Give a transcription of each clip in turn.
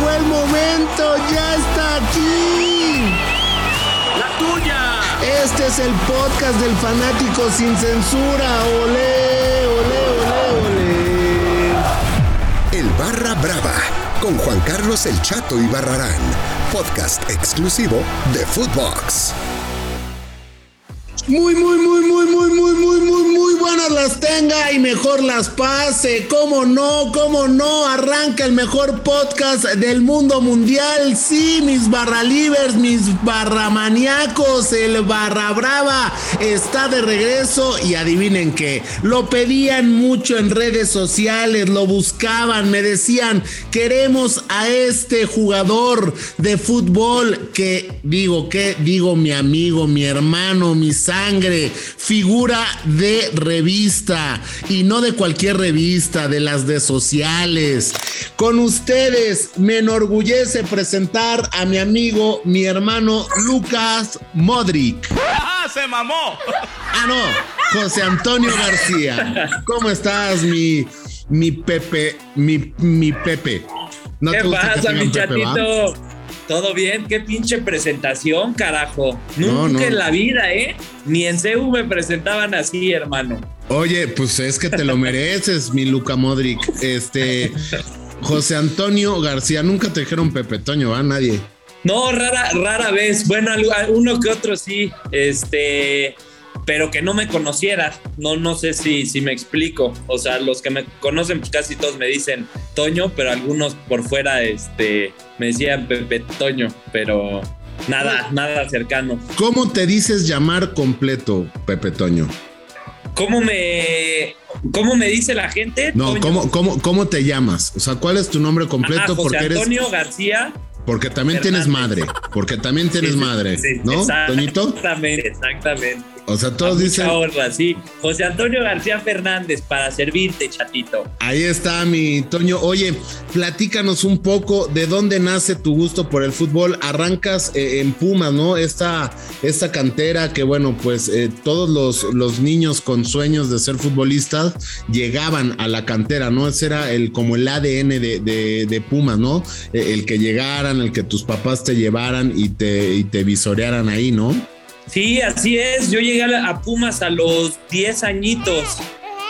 llegó el momento, ya está aquí. La tuya. Este es el podcast del fanático sin censura. Olé, olé, olé, olé. El Barra Brava con Juan Carlos El Chato y Barrarán, podcast exclusivo de Footbox. Muy, muy, muy, muy, muy, muy, muy, muy, muy buenas las tenga y mejor las pase. ¿Cómo no? ¿Cómo no? Arranca el mejor podcast del mundo mundial. Sí, mis barralivers, mis barramaniacos, el barra brava está de regreso y adivinen qué. Lo pedían mucho en redes sociales, lo buscaban, me decían, queremos a este jugador de fútbol que digo, que digo mi amigo, mi hermano, mi sangre, figura de revista y no de cualquier revista, de las de sociales. Con ustedes me enorgullece presentar a mi amigo, mi hermano Lucas Modric. ¡Ajá! ¡Se mamó! Ah, no, José Antonio García. ¿Cómo estás, mi, mi Pepe, mi, mi Pepe? ¿Qué te gusta que pasa, mi va? ¿Todo bien? ¿Qué pinche presentación, carajo? Nunca no. en la vida, ¿eh? Ni en CEU me presentaban así, hermano. Oye, pues es que te lo mereces, mi Luca Modric. Este, José Antonio García, nunca te dijeron Pepe Toño, ¿va? Nadie. No, rara, rara vez. Bueno, uno que otro sí. Este. Pero que no me conociera. No, no sé si, si me explico. O sea, los que me conocen, pues casi todos me dicen Toño, pero algunos por fuera, este, me decían Pepe Toño, pero nada, nada cercano. ¿Cómo te dices llamar completo, Pepe Toño? ¿Cómo me, cómo me dice la gente? No, Toño. ¿cómo, cómo, ¿cómo te llamas? O sea, ¿cuál es tu nombre completo? Ah, José porque eres, Antonio García. porque también tienes madre, porque también tienes Sí, madre, sí, ¿no, Toñito? Exactamente, exactamente. O sea, todos dicen, honra, sí. José Antonio García Fernández, para servirte, chatito. Ahí está mi Toño. Oye, platícanos un poco de dónde nace tu gusto por el fútbol. Arrancas eh, en Pumas, ¿no? Esta, esta cantera que, bueno, pues eh, todos los, los niños con sueños de ser futbolistas llegaban a la cantera, ¿no? Ese era el, como el ADN de, de, de Pumas, ¿no? Eh, el que llegaran, el que tus papás te llevaran y te, y te visorearan ahí, ¿no? Sí, así es. Yo llegué a, Pumas a los 10 añitos,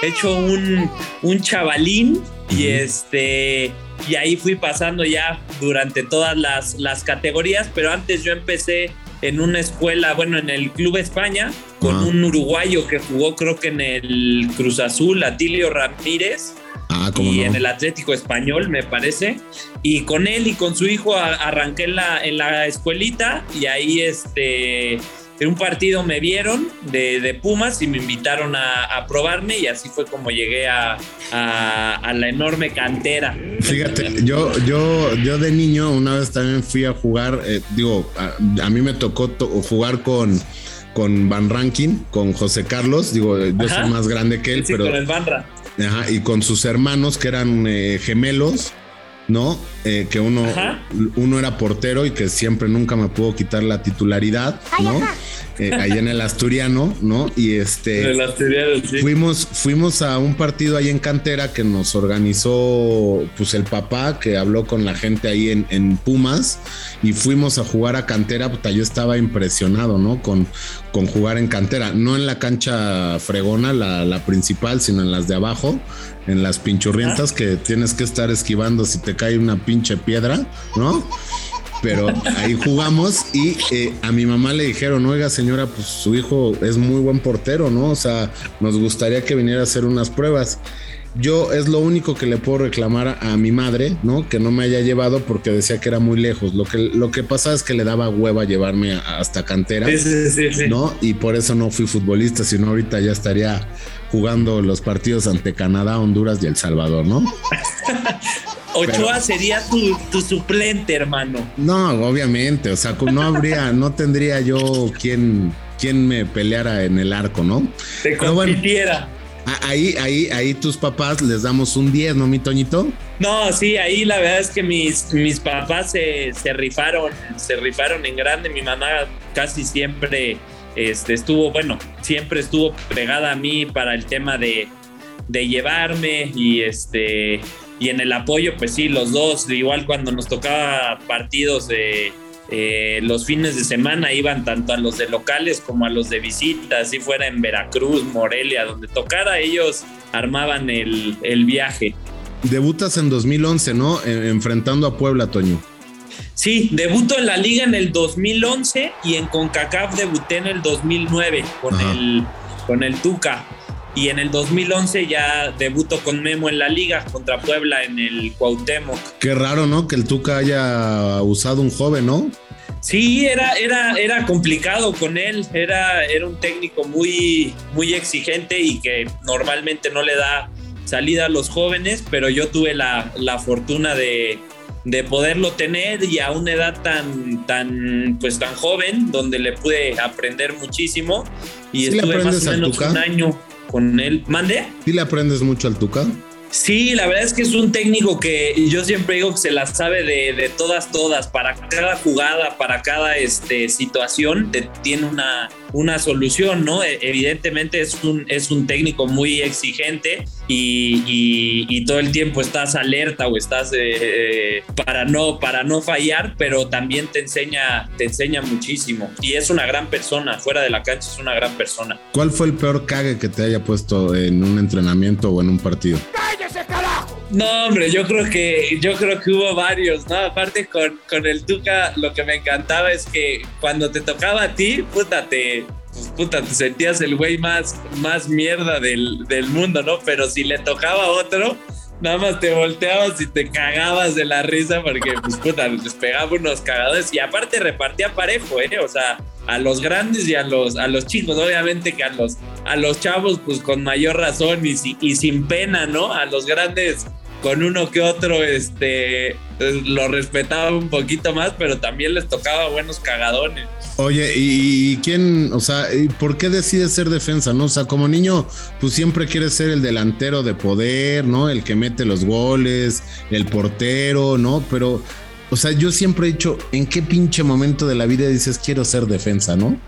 hecho un, un chavalín y este y ahí fui pasando ya durante todas las, las categorías, pero antes yo empecé en una escuela, bueno, en el Club España, con Ah. un uruguayo que jugó creo que en el Cruz Azul, Atilio Ramírez, Ah, como y no. en el Atlético Español, me parece. Y con él y con su hijo arranqué en la, en la escuelita y ahí este, en un partido me vieron de, de Pumas y me invitaron a, a probarme y así fue como llegué a, a- a la enorme cantera. Fíjate, yo, yo, yo de niño una vez también fui a jugar, eh, digo, a, mí me tocó to- jugar con, con Van Rankin, con José Carlos, digo, yo Ajá. soy más grande que él, Sí, pero con el ajá, y con sus hermanos que eran eh, gemelos, ¿no? Eh, que uno, Ajá. uno era portero y que siempre nunca me pudo quitar la titularidad, ¿no? Eh, ahí en el Asturiano, ¿no? Y este... De las teorías, sí. Fuimos, fuimos a un partido ahí en Cantera que nos organizó pues el papá que habló con la gente ahí en, en Pumas y fuimos a jugar a Cantera, puta, yo estaba impresionado, ¿no? Con, con jugar en Cantera, no en la cancha fregona, la, la principal, sino en las de abajo, en las pinchurrientas que tienes que estar esquivando si te cae una pinche piedra, ¿no? Pero ahí jugamos y eh, a mi mamá le dijeron, oiga señora, pues su hijo es muy buen portero, ¿no? O sea, nos gustaría que viniera a hacer unas pruebas. Yo es lo único que le puedo reclamar a, a mi madre, ¿no? Que no me haya llevado porque decía que era muy lejos. Lo que, lo que pasa es que le daba hueva llevarme a- hasta cantera, Sí, sí, sí, sí. ¿no? Y por eso no fui futbolista, sino ahorita ya estaría jugando los partidos ante Canadá, Honduras y El Salvador, ¿no? Ochoa sería tu, tu suplente, hermano. No, obviamente, o sea, no habría, no tendría yo quien, quien me peleara en el arco, ¿no? Te bueno. compitiera. Ahí, ahí, ahí tus papás les damos un 10, ¿no, mi Toñito? No, sí, ahí la verdad es que mis, mis papás se, se rifaron, se rifaron en grande. Mi mamá casi siempre este, estuvo, bueno, siempre estuvo pegada a mí para el tema de, de llevarme y este y en el apoyo, pues sí, los dos, igual cuando nos tocaba partidos de eh, los fines de semana iban tanto a los de locales como a los de visita, si fuera en Veracruz, Morelia, donde tocara, ellos armaban el, el viaje. Debutas en 2011, ¿no? enfrentando a Puebla, Toño. Sí, debuto en la liga en el 2011 y en CONCACAF debuté en el 2009 con, el, con el Tuca. Y en el 2011 ya debuto con Memo en la liga contra Puebla en el Cuauhtémoc. Qué raro, ¿no? Que el Tuca haya usado un joven, ¿no? Sí, era, era, era complicado con él. Era, era un técnico muy, muy exigente y que normalmente no le da salida a los jóvenes, pero yo tuve la, la fortuna de, de poderlo tener y a una edad tan, tan, pues tan joven, donde le pude aprender muchísimo. Y estuve más o menos un año con él. ¿Mande? ¿Sí le aprendes mucho al Tuca? Sí, la verdad es que es un técnico que yo siempre digo que se la sabe de, todas, todas, para cada jugada, para cada este, situación, tiene una, una solución, ¿no? E, evidentemente es un, es un técnico muy exigente y, todo el tiempo estás alerta o estás eh, para, no, para no fallar, pero también te enseña, te enseña muchísimo. Y es una gran persona, fuera de la cancha es una gran persona. ¿Cuál fue el peor cague que te haya puesto en un entrenamiento o en un partido? ¡Cállese, carajo! No, hombre, yo creo que, yo creo que hubo varios, ¿no? Aparte con, con el Tuca, lo que me encantaba es que cuando te tocaba a ti, puta, te, pues, puta, te sentías el güey más, más mierda del, del, mundo, ¿no? Pero si le tocaba a otro, nada más te volteabas y te cagabas de la risa porque, pues, puta, les pegaba unos cagadores y aparte repartía parejo, ¿eh? O sea, a los grandes y a los, a los chicos, obviamente que a los, a los chavos, pues con mayor razón y, y sin pena, ¿no? A los grandes con uno que otro este lo respetaba un poquito más, pero también les tocaba buenos cagadones. Oye, ¿y quién, o sea, por qué decides ser defensa, no? O sea, como niño, pues siempre quieres ser el delantero de poder, ¿no? El que mete los goles, el portero, ¿no? Pero, o sea, yo siempre he dicho, ¿en qué pinche momento de la vida dices quiero ser defensa, no?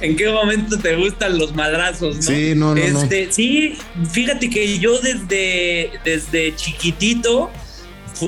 ¿En qué momento te gustan los madrazos, no? Sí, no, no, este, Sí, fíjate que yo desde, desde chiquitito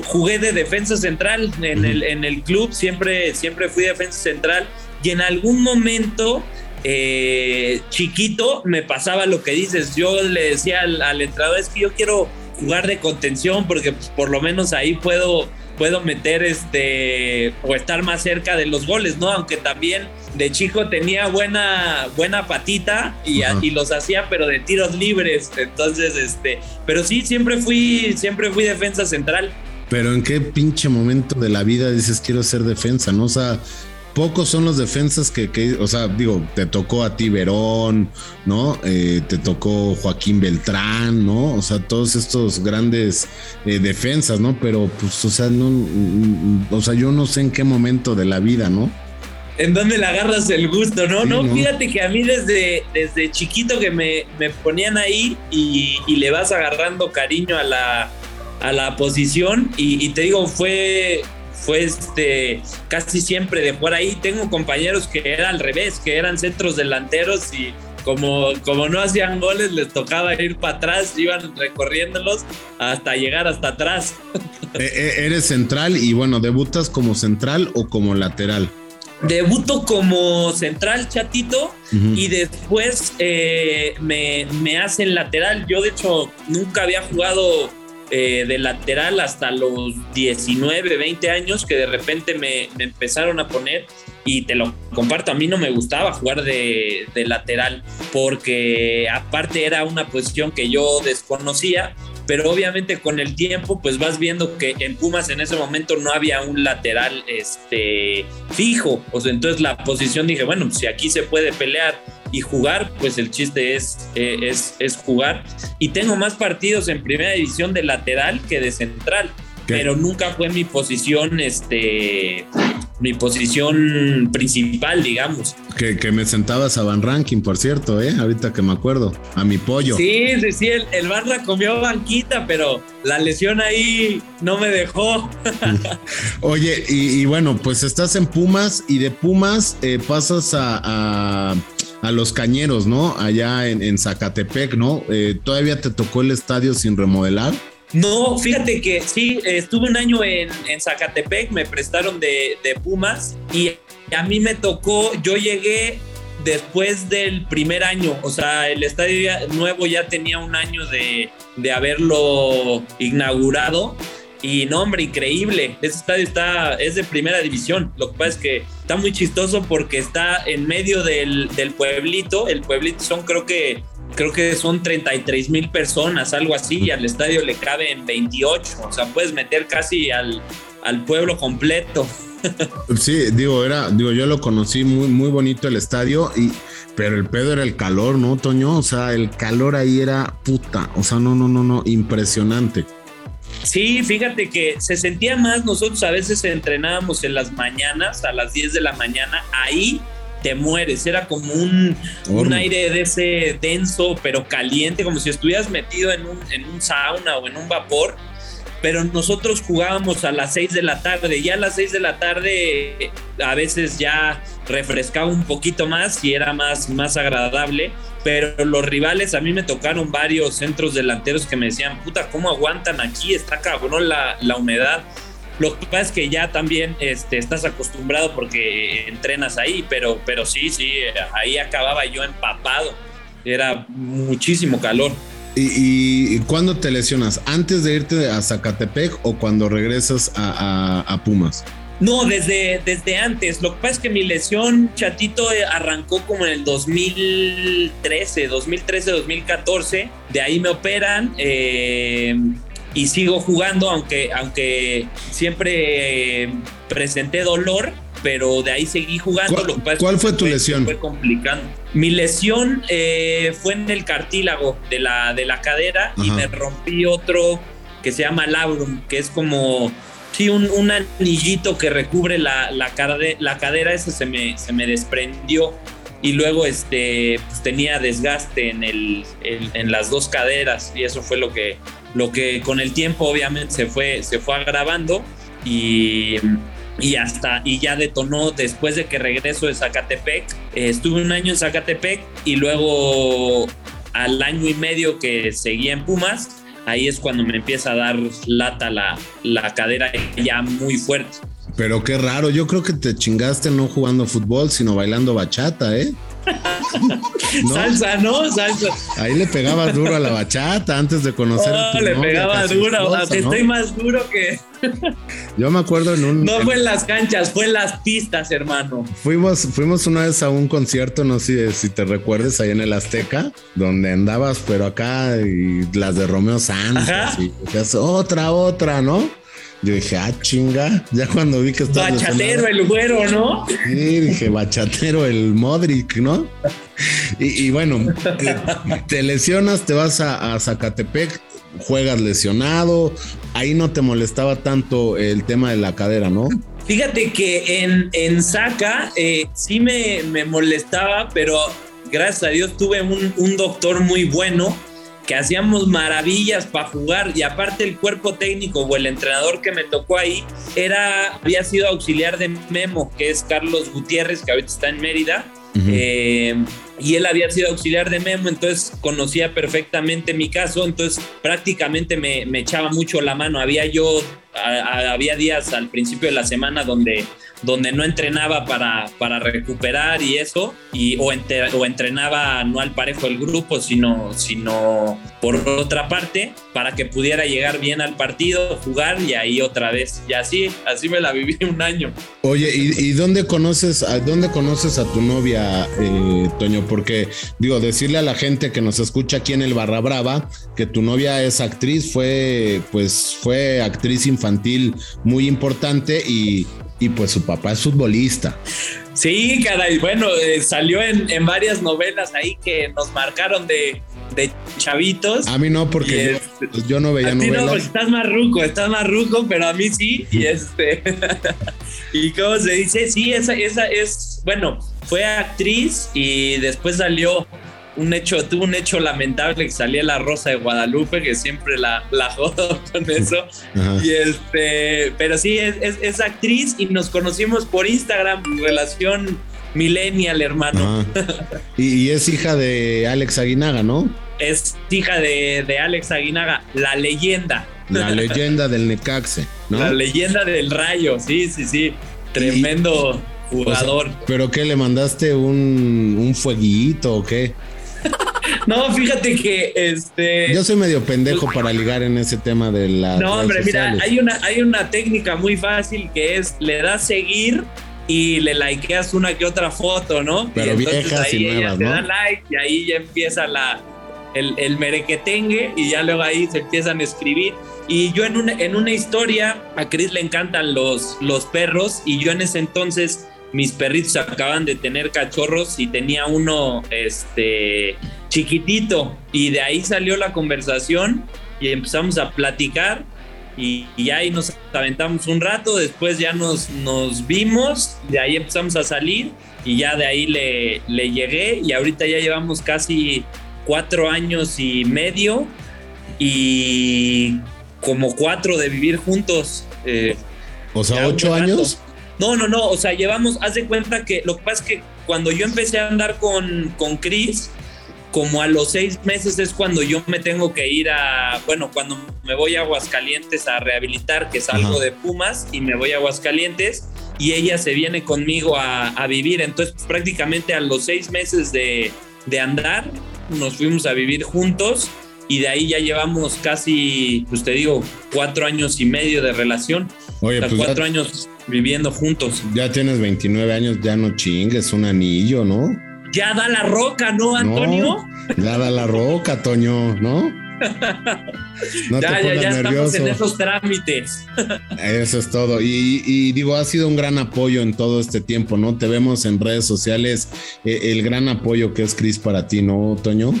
jugué de defensa central en, el, en el club, siempre, siempre fui defensa central y en algún momento eh, chiquito me pasaba lo que dices, yo le decía al, al entrenador, es que yo quiero jugar de contención porque pues, por lo menos ahí puedo puedo meter este o estar más cerca de los goles, ¿no? Aunque también de chico tenía buena buena patita y, y, los hacía pero de tiros libres, entonces este, pero sí siempre fui siempre fui defensa central. Pero en qué pinche momento de la vida dices quiero ser defensa, ¿no? O sea, pocos son los defensas que, o sea, digo, te tocó a ti Verón, ¿no? Eh, te tocó Joaquín Beltrán, ¿no? O sea, todos estos grandes eh, defensas, ¿no? Pero, pues, o sea, no, o sea, yo no sé en qué momento de la vida, ¿no? En dónde le agarras el gusto, ¿no? no, fíjate que a mí desde, desde chiquito que me, ponían ahí y, le vas agarrando cariño a la, a la posición y, y te digo, fue fue este, casi siempre de por ahí. Tengo compañeros que era al revés, que eran centros delanteros y como, como no hacían goles, les tocaba ir para atrás, iban recorriéndolos hasta llegar hasta atrás. Eh, eh, eres central y bueno, ¿debutas como central o como lateral? Debuto como central chatito y después eh, me, me hacen lateral. Yo de hecho nunca había jugado eh, de lateral hasta los 19, 20 años que de repente me, empezaron a poner y te lo comparto, a mí no me gustaba jugar de, de, lateral porque aparte era una posición que yo desconocía, pero obviamente con el tiempo pues vas viendo que en Pumas en ese momento no había un lateral este, fijo, o sea, entonces la posición dije, bueno, si aquí se puede pelear y jugar, pues el chiste es, eh, es, es jugar. Y tengo más partidos en primera división de lateral que de central. Pero nunca fue mi posición, este, mi posición principal, digamos. Que, que, me sentabas a Van Ranking, por cierto, ¿eh? Ahorita que me acuerdo, a mi pollo. Sí, sí, sí, el, el Barra comió banquita, pero la lesión ahí no me dejó. Oye, y, bueno, pues estás en Pumas y de Pumas eh, pasas a a los cañeros, ¿no? Allá en, Zacatepec, ¿no? Eh, ¿Todavía te tocó el estadio sin remodelar? No, fíjate que sí, estuve un año en, Zacatepec, me prestaron de, de Pumas y a mí me tocó, yo llegué después del primer año, o sea, el estadio nuevo ya tenía un año de, de haberlo inaugurado. Y no, hombre, increíble. Ese estadio está, es de primera división. Lo que pasa es que está muy chistoso porque está en medio del, del pueblito. El pueblito son, creo que, creo que son 33 mil personas, algo así, y al estadio le caben 28. O sea, puedes meter casi al, al pueblo completo. Sí, digo, era, digo, yo lo conocí muy, muy bonito el estadio, y, pero el pedo era el calor, ¿no, Toño? O sea, el calor ahí era puta. O sea, no, no, no, no, impresionante. Sí, fíjate que se sentía más, nosotros a veces entrenábamos en las mañanas, a las 10 de la mañana, ahí te mueres, era como un, un aire de ese denso pero caliente, como si estuvieras metido en un, en un sauna o en un vapor pero nosotros jugábamos a las 6 de la tarde. Ya a las 6 de la tarde a veces ya refrescaba un poquito más y era más, más agradable. Pero los rivales, a mí me tocaron varios centros delanteros que me decían, puta, ¿cómo aguantan aquí? Está cabrón la, la humedad. Lo que pasa es que ya también este, estás acostumbrado porque entrenas ahí, pero, pero sí, sí, ahí acababa yo empapado. Era muchísimo calor. ¿Y, y, cuándo te lesionas? ¿Antes de irte a Zacatepec o cuando regresas a, Pumas? No, desde, desde antes. Lo que pasa es que mi lesión, chatito, arrancó como en el 2013, 2013, 2014. De ahí me operan eh, y sigo jugando, aunque, aunque siempre eh, presenté dolor pero de ahí seguí jugando. ¿Cuál, ¿cuál fue tu fue, lesión? Fue complicado. Mi lesión eh, fue en el cartílago de la, de la cadera Ajá. y me rompí otro que se llama labrum, que es como sí, un, un anillito que recubre la, la, cade, la cadera, ese se me, se me desprendió y luego este pues tenía desgaste en el en, en, las dos caderas y eso fue lo que lo que con el tiempo obviamente se fue se fue agravando y y hasta y ya detonó después de que regreso de Zacatepec. Eh, estuve un año en Zacatepec y luego al año y medio que seguía en Pumas, ahí es cuando me empieza a dar lata la, la cadera ya muy fuerte. Pero qué raro, yo creo que te chingaste no jugando fútbol, sino bailando bachata, ¿eh? ¿No? Salsa, ¿no? Salsa. Ahí le pegabas duro a la bachata antes de conocer. No, a tu le novia, pegaba duro, esposa, estoy más duro que. Yo me acuerdo en un. No fue en las canchas, fue en las pistas, hermano. Fuimos, fuimos una vez a un concierto, no sé si te recuerdes, ahí en el Azteca, donde andabas, pero acá y las de Romeo Santos y decías, otra, otra, ¿no? Yo dije, ah, chinga, ya cuando vi que estaba Bachatero, el güero, ¿no? Sí, dije, bachatero, el Modric, ¿no? Y, y bueno, te, te lesionas, te vas a, a Zacatepec, juegas lesionado, ahí no te molestaba tanto el tema de la cadera, ¿no? Fíjate que en, en Saca eh, sí me, me, molestaba, pero gracias a Dios tuve un, un doctor muy bueno que hacíamos maravillas para jugar y aparte el cuerpo técnico o el entrenador que me tocó ahí era había sido auxiliar de Memo, que es Carlos Gutiérrez, que ahorita está en Mérida. Uh -huh. eh, y él había sido auxiliar de Memo, entonces conocía perfectamente mi caso, entonces prácticamente me, me echaba mucho la mano. Había yo, a, a, había días al principio de la semana donde, donde no entrenaba para, para recuperar y eso, y, o, entre, o, entrenaba no al parejo del grupo, sino, sino por otra parte, para que pudiera llegar bien al partido, jugar y ahí otra vez. Y así, así me la viví un año. Oye, ¿y, y dónde conoces, a dónde conoces a tu novia, eh, Toño? Porque digo, decirle a la gente que nos escucha aquí en el Barra Brava que tu novia es actriz, fue pues fue actriz infantil muy importante y, y pues su papá es futbolista. Sí, caray, bueno, eh, salió en, en, varias novelas ahí que nos marcaron de, de chavitos. A mí no, porque es, yo, yo, no veía a ti novelas. No, porque estás más ruco, estás más ruco, pero a mí sí. Y este. y cómo se dice, sí, esa, esa es. Bueno, fue actriz y después salió un hecho, tuvo un hecho lamentable que salía la Rosa de Guadalupe, que siempre la, la jodo con eso. Ajá. Y este, pero sí, es, es, es, actriz y nos conocimos por Instagram, relación millennial, hermano. Y, y, es hija de Alex Aguinaga, ¿no? Es hija de, de Alex Aguinaga, la leyenda. La leyenda del Necaxe, ¿no? La leyenda del Rayo, sí, sí, sí. Tremendo jugador. ¿Pero qué? ¿Le mandaste un, un fueguito o qué? No, fíjate que este. Yo soy medio pendejo para ligar en ese tema de la. No, hombre, mira, hay una, hay una técnica muy fácil que es le das seguir y le likeas una que otra foto, ¿no? Pero y viejas y nuevas, te ¿no? da like y ahí ya empieza la, el, el merequetengue y ya luego ahí se empiezan a escribir. Y yo en una, en una historia, a Chris le encantan los, los perros y yo en ese entonces mis perritos acaban de tener cachorros y tenía uno este chiquitito y de ahí salió la conversación y empezamos a platicar y, y ahí nos aventamos un rato, después ya nos, nos vimos, de ahí empezamos a salir y ya de ahí le, le llegué y ahorita ya llevamos casi cuatro años y medio y como cuatro de vivir juntos. eh, O sea, ocho años. no, no, no, o sea, llevamos, haz de cuenta que lo que pasa es que cuando yo empecé a andar con, con Chris, como a los seis meses es cuando yo me tengo que ir a, bueno, cuando me voy a Aguascalientes a rehabilitar, que salgo Ajá. de Pumas y me voy a Aguascalientes y ella se viene conmigo a, a vivir. Entonces, pues, prácticamente a los seis meses de, de andar, nos fuimos a vivir juntos y de ahí ya llevamos casi, pues te digo, cuatro años y medio de relación. Oye, O sea, pues ya- cuatro años viviendo juntos. Ya tienes 29 años, ya no chingues, un anillo, ¿no? Ya da la roca, ¿no, Antonio? No, ya da la roca, Toño, ¿no? No ya, te ya, ya estamos nervioso. en esos trámites. Eso es todo. Y, y digo, ha sido un gran apoyo en todo este tiempo, ¿no? Te vemos en redes sociales, eh, el gran apoyo que es Cris para ti, ¿no, Toño?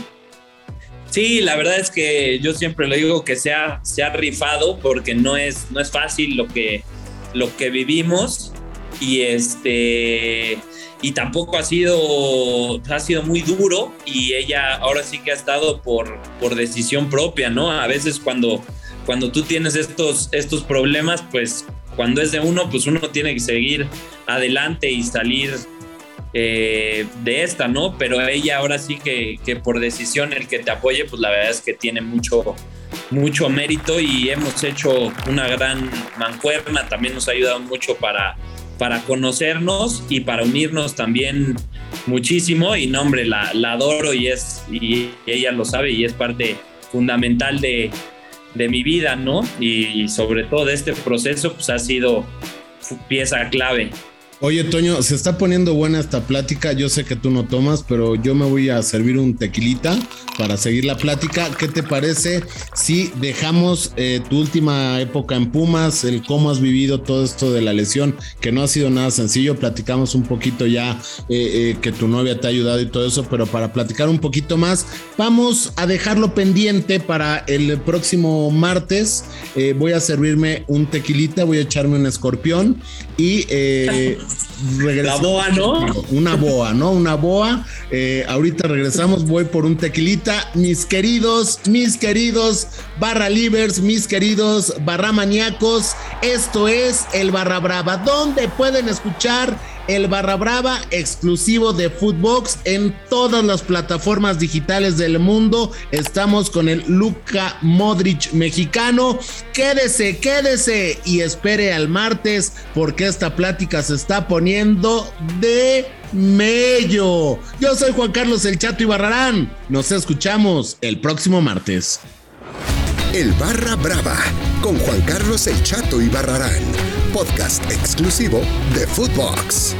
Sí, la verdad es que yo siempre le digo que se ha, se ha rifado porque no es, no es fácil lo que, lo que vivimos y este y tampoco ha sido ha sido muy duro y ella ahora sí que ha estado por, por decisión propia, ¿no? A veces cuando, cuando tú tienes estos, estos problemas, pues cuando es de uno, pues uno tiene que seguir adelante y salir eh, de esta, ¿no? Pero ella ahora sí que, que por decisión el que te apoye, pues la verdad es que tiene mucho, mucho mérito y hemos hecho una gran mancuerna, también nos ha ayudado mucho para, para conocernos y para unirnos también muchísimo y no hombre, la, la adoro y es y ella lo sabe y es parte fundamental de, de mi vida, ¿no? Y, y sobre todo de este proceso, pues ha sido pieza clave. Oye, Toño, se está poniendo buena esta plática. Yo sé que tú no tomas, pero yo me voy a servir un tequilita para seguir la plática. ¿Qué te parece si dejamos eh, tu última época en Pumas, el cómo has vivido todo esto de la lesión, que no ha sido nada sencillo? Platicamos un poquito ya eh, eh, que tu novia te ha ayudado y todo eso, pero para platicar un poquito más, vamos a dejarlo pendiente para el próximo martes. Voy a servirme un tequilita, voy a echarme un escorpión y regresamos. La boa, ¿no? Una boa, ¿no? Una boa. Eh, ahorita regresamos, voy por un tequilita. Mis queridos, mis queridos barra livers, mis queridos barra maníacos, esto es el Barra Brava, donde pueden escuchar el Barra Brava exclusivo de Footbox en todas las plataformas digitales del mundo. Estamos con el Luca Modric mexicano. Quédese, quédese y espere al martes porque esta plática se está poniendo de mello. Yo soy Juan Carlos El Chato Ibarrarán. Nos escuchamos el próximo martes. El Barra Brava con Juan Carlos El Chato y Barrarán, podcast exclusivo de Footbox.